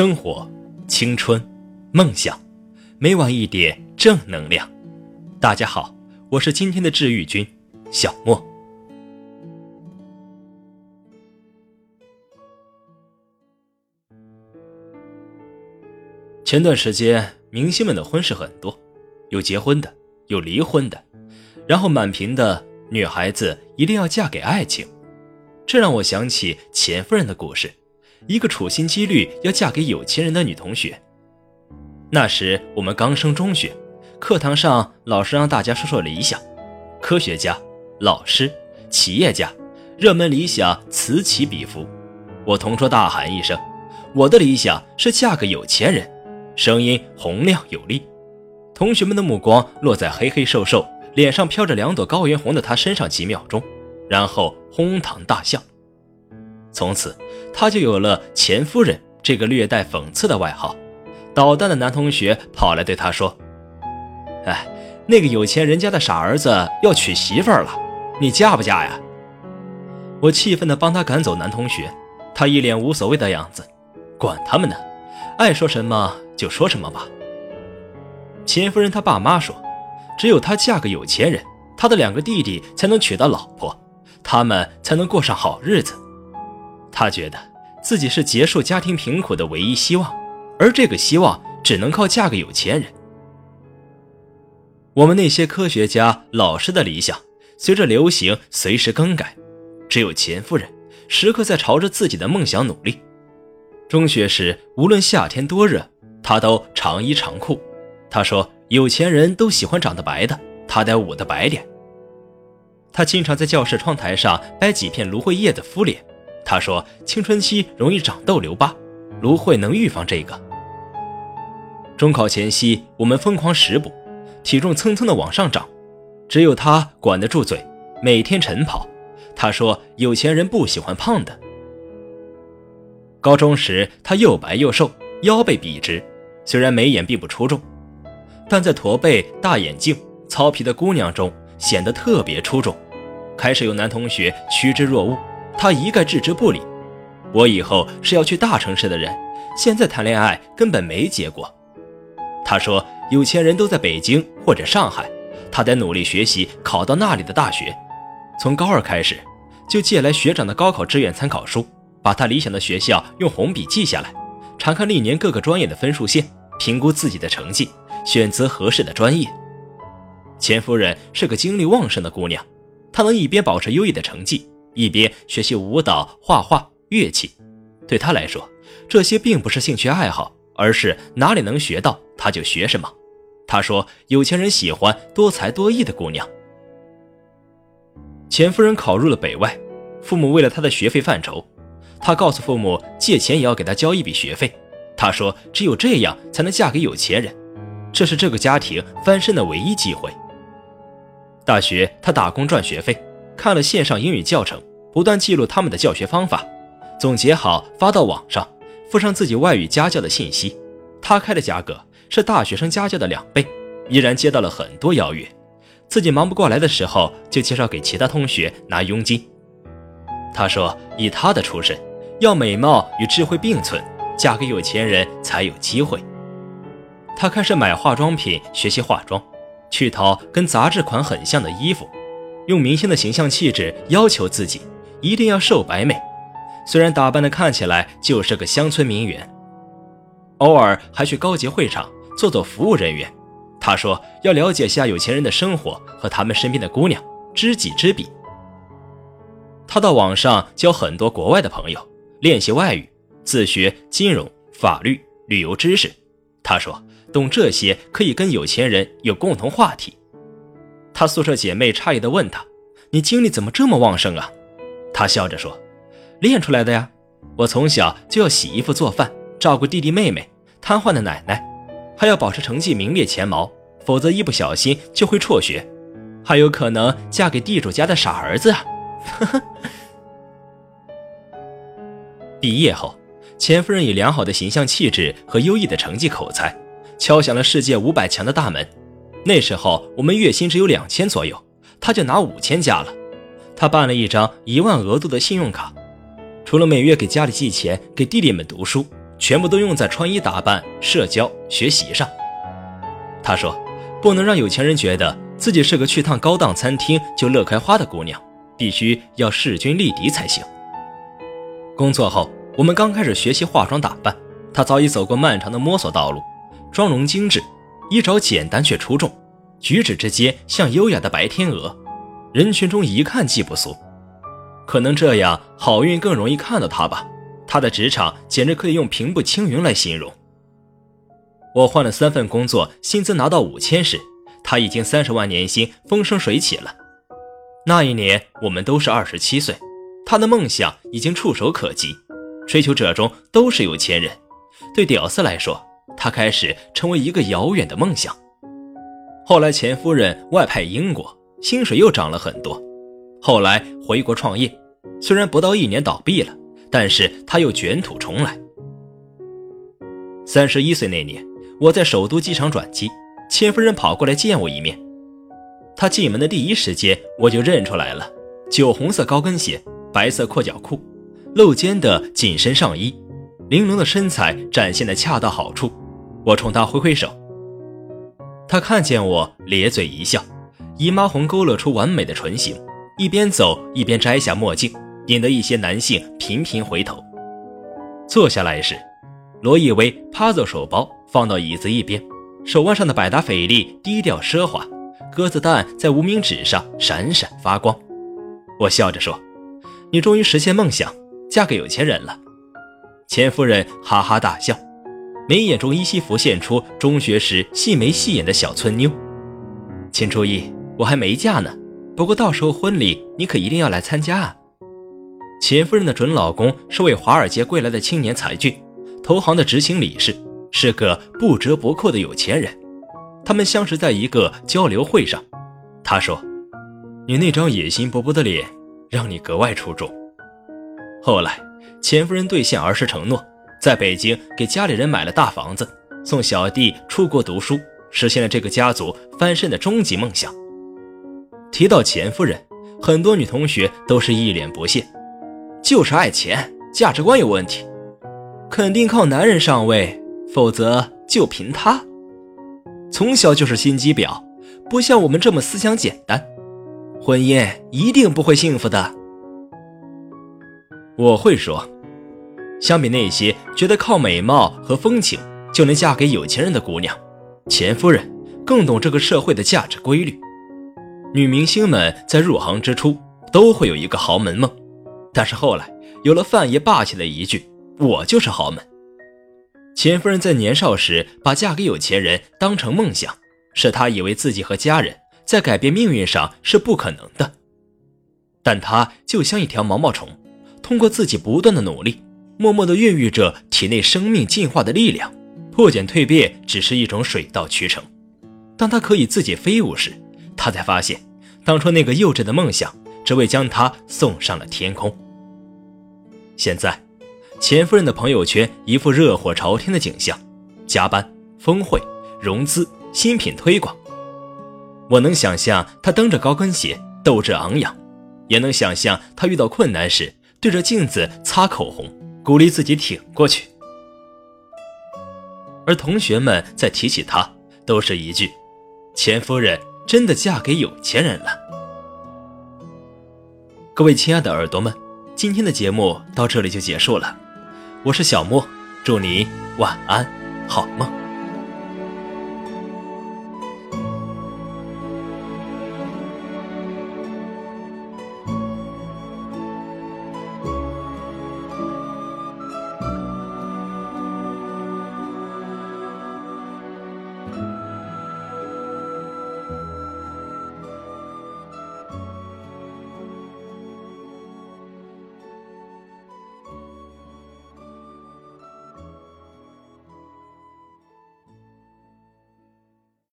生活、青春、梦想，每晚一点正能量。大家好，我是今天的治愈君小莫。前段时间，明星们的婚事很多，有结婚的，有离婚的，然后满屏的女孩子一定要嫁给爱情，这让我想起钱夫人的故事。一个处心积虑要嫁给有钱人的女同学。那时我们刚升中学，课堂上老师让大家说说理想：科学家、老师、企业家，热门理想此起彼伏。我同桌大喊一声：“我的理想是嫁个有钱人！”声音洪亮有力。同学们的目光落在黑黑瘦瘦、脸上飘着两朵高原红的他身上几秒钟，然后哄堂大笑。从此，他就有了“钱夫人”这个略带讽刺的外号。捣蛋的男同学跑来对他说：“哎，那个有钱人家的傻儿子要娶媳妇儿了，你嫁不嫁呀？”我气愤地帮他赶走男同学，他一脸无所谓的样子：“管他们呢，爱说什么就说什么吧。”钱夫人她爸妈说：“只有她嫁个有钱人，她的两个弟弟才能娶到老婆，他们才能过上好日子。”他觉得自己是结束家庭贫苦的唯一希望，而这个希望只能靠嫁个有钱人。我们那些科学家、老师的理想，随着流行随时更改，只有钱夫人时刻在朝着自己的梦想努力。中学时，无论夏天多热，她都长衣长裤。她说：“有钱人都喜欢长得白的，她得捂得白点。”她经常在教室窗台上掰几片芦荟叶子敷脸。他说：“青春期容易长痘留疤，芦荟能预防这个。”中考前夕，我们疯狂食补，体重蹭蹭的往上涨，只有他管得住嘴，每天晨跑。他说：“有钱人不喜欢胖的。”高中时，他又白又瘦，腰背笔直，虽然眉眼并不出众，但在驼背、大眼镜、糙皮的姑娘中显得特别出众。开始有男同学趋之若鹜。他一概置之不理。我以后是要去大城市的人，现在谈恋爱根本没结果。他说，有钱人都在北京或者上海，他得努力学习，考到那里的大学。从高二开始，就借来学长的高考志愿参考书，把他理想的学校用红笔记下来，查看历年各个专业的分数线，评估自己的成绩，选择合适的专业。钱夫人是个精力旺盛的姑娘，她能一边保持优异的成绩。一边学习舞蹈、画画、乐器，对他来说，这些并不是兴趣爱好，而是哪里能学到他就学什么。他说：“有钱人喜欢多才多艺的姑娘。”钱夫人考入了北外，父母为了她的学费犯愁，她告诉父母借钱也要给她交一笔学费。她说：“只有这样才能嫁给有钱人，这是这个家庭翻身的唯一机会。”大学，她打工赚学费。看了线上英语教程，不断记录他们的教学方法，总结好发到网上，附上自己外语家教的信息。他开的价格是大学生家教的两倍，依然接到了很多邀约。自己忙不过来的时候，就介绍给其他同学拿佣金。他说：“以他的出身，要美貌与智慧并存，嫁给有钱人才有机会。”他开始买化妆品，学习化妆，去淘跟杂志款很像的衣服。用明星的形象气质要求自己，一定要瘦白美。虽然打扮的看起来就是个乡村名媛，偶尔还去高级会场做做服务人员。他说要了解下有钱人的生活和他们身边的姑娘，知己知彼。他到网上交很多国外的朋友，练习外语，自学金融、法律、旅游知识。他说懂这些可以跟有钱人有共同话题。她宿舍姐妹诧异地问她：“你精力怎么这么旺盛啊？”她笑着说：“练出来的呀。我从小就要洗衣服、做饭，照顾弟弟妹妹，瘫痪的奶奶，还要保持成绩名列前茅，否则一不小心就会辍学，还有可能嫁给地主家的傻儿子啊！”呵呵。毕业后，钱夫人以良好的形象气质和优异的成绩口才，敲响了世界五百强的大门。那时候我们月薪只有两千左右，他就拿五千加了。他办了一张一万额度的信用卡，除了每月给家里寄钱给弟弟们读书，全部都用在穿衣打扮、社交、学习上。他说：“不能让有钱人觉得自己是个去趟高档餐厅就乐开花的姑娘，必须要势均力敌才行。”工作后，我们刚开始学习化妆打扮，她早已走过漫长的摸索道路，妆容精致，衣着简单却出众，举止之间像优雅的白天鹅，人群中一看即不俗。可能这样好运更容易看到他吧。他的职场简直可以用平步青云来形容。我换了三份工作，薪资拿到五千时，他已经三十万年薪，风生水起了。那一年我们都是二十七岁，他的梦想已经触手可及，追求者中都是有钱人。对屌丝来说，她开始成为一个遥远的梦想。后来钱夫人外派英国，薪水又涨了很多。后来回国创业，虽然不到一年倒闭了。但是他又卷土重来。三十一岁那年，我在首都机场转机，钱夫人跑过来见我一面。她进门的第一时间，我就认出来了：酒红色高跟鞋，白色阔脚裤，露肩的紧身上衣，玲珑的身材展现的恰到好处。我冲他挥挥手，他看见我咧嘴一笑，姨妈红勾勒出完美的唇形，一边走一边摘下墨镜。引得一些男性频频回头。坐下来时，罗意威趴着手包放到椅子一边，手腕上的百达翡丽低调奢华，鸽子蛋在无名指上闪闪发光。我笑着说：“你终于实现梦想，嫁给有钱人了。”钱夫人哈哈大笑，眉眼中依稀浮现出中学时细眉细眼的小村妞。请注意，我还没嫁呢，不过到时候婚礼你可一定要来参加啊！钱夫人的准老公是位华尔街归来的青年才俊，投行的执行理事，是个不折不扣的有钱人。他们相识在一个交流会上。他说：“你那张野心勃勃的脸，让你格外出众。”后来，钱夫人兑现儿时承诺，在北京给家里人买了大房子，送小弟出国读书，实现了这个家族翻身的终极梦想。提到钱夫人，很多女同学都是一脸不屑。就是爱钱，价值观有问题，肯定靠男人上位，否则就凭他。从小就是心机婊，不像我们这么思想简单，婚姻一定不会幸福的。我会说，相比那些觉得靠美貌和风情就能嫁给有钱人的姑娘，钱夫人更懂这个社会的价值规律。女明星们在入行之初都会有一个豪门梦。但是后来有了范爷霸气的一句“我就是豪门”，钱夫人在年少时把嫁给有钱人当成梦想，是她以为自己和家人在改变命运上是不可能的。但她就像一条毛毛虫，通过自己不断的努力，默默地孕育着体内生命进化的力量。破茧蜕变只是一种水到渠成。当他可以自己飞舞时，他才发现，当初那个幼稚的梦想。只为将他送上了天空。现在，钱夫人的朋友圈一副热火朝天的景象，加班、峰会、融资、新品推广。我能想象她蹬着高跟鞋，斗志昂扬；也能想象她遇到困难时，对着镜子擦口红，鼓励自己挺过去。而同学们在提起他，都是一句：“钱夫人真的嫁给有钱人了。”各位亲爱的耳朵们，今天的节目到这里就结束了。我是小莫，祝你晚安，好梦。